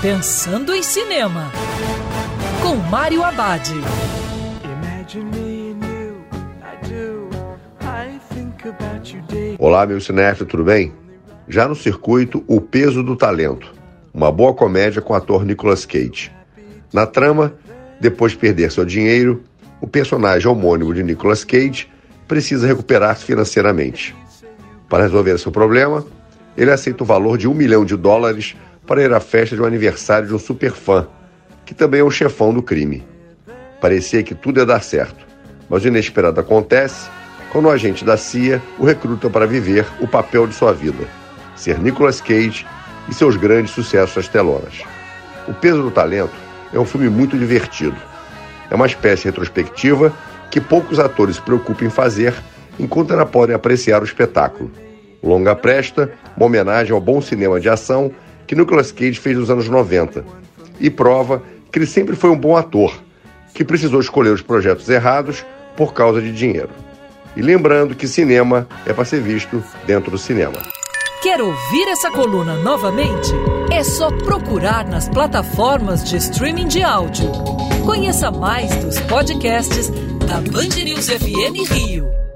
Pensando em Cinema, com Mário Abad. Olá, meu cinéfilo, tudo bem? Já no circuito, O Peso do Talento, uma boa comédia com o ator Nicolas Cage. Na trama, depois de perder seu dinheiro, o personagem homônimo de Nicolas Cage precisa recuperar-se financeiramente. Para resolver seu problema, ele aceita o valor de um milhão de dólares para ir à festa de um aniversário de um superfã, que também é o chefão do crime. Parecia que tudo ia dar certo, mas o inesperado acontece quando o agente da CIA o recruta para viver o papel de sua vida, ser Nicolas Cage e seus grandes sucessos às telonas. O Peso do Talento é um filme muito divertido. É uma espécie retrospectiva que poucos atores se preocupam em fazer enquanto ainda podem apreciar o espetáculo. O longa presta uma homenagem ao bom cinema de ação que Nicolas Cage fez nos anos 90 e prova que ele sempre foi um bom ator, que precisou escolher os projetos errados por causa de dinheiro. E lembrando que cinema é para ser visto dentro do cinema. Quer ouvir essa coluna novamente? É só procurar nas plataformas de streaming de áudio. Conheça mais dos podcasts da Band News FM Rio.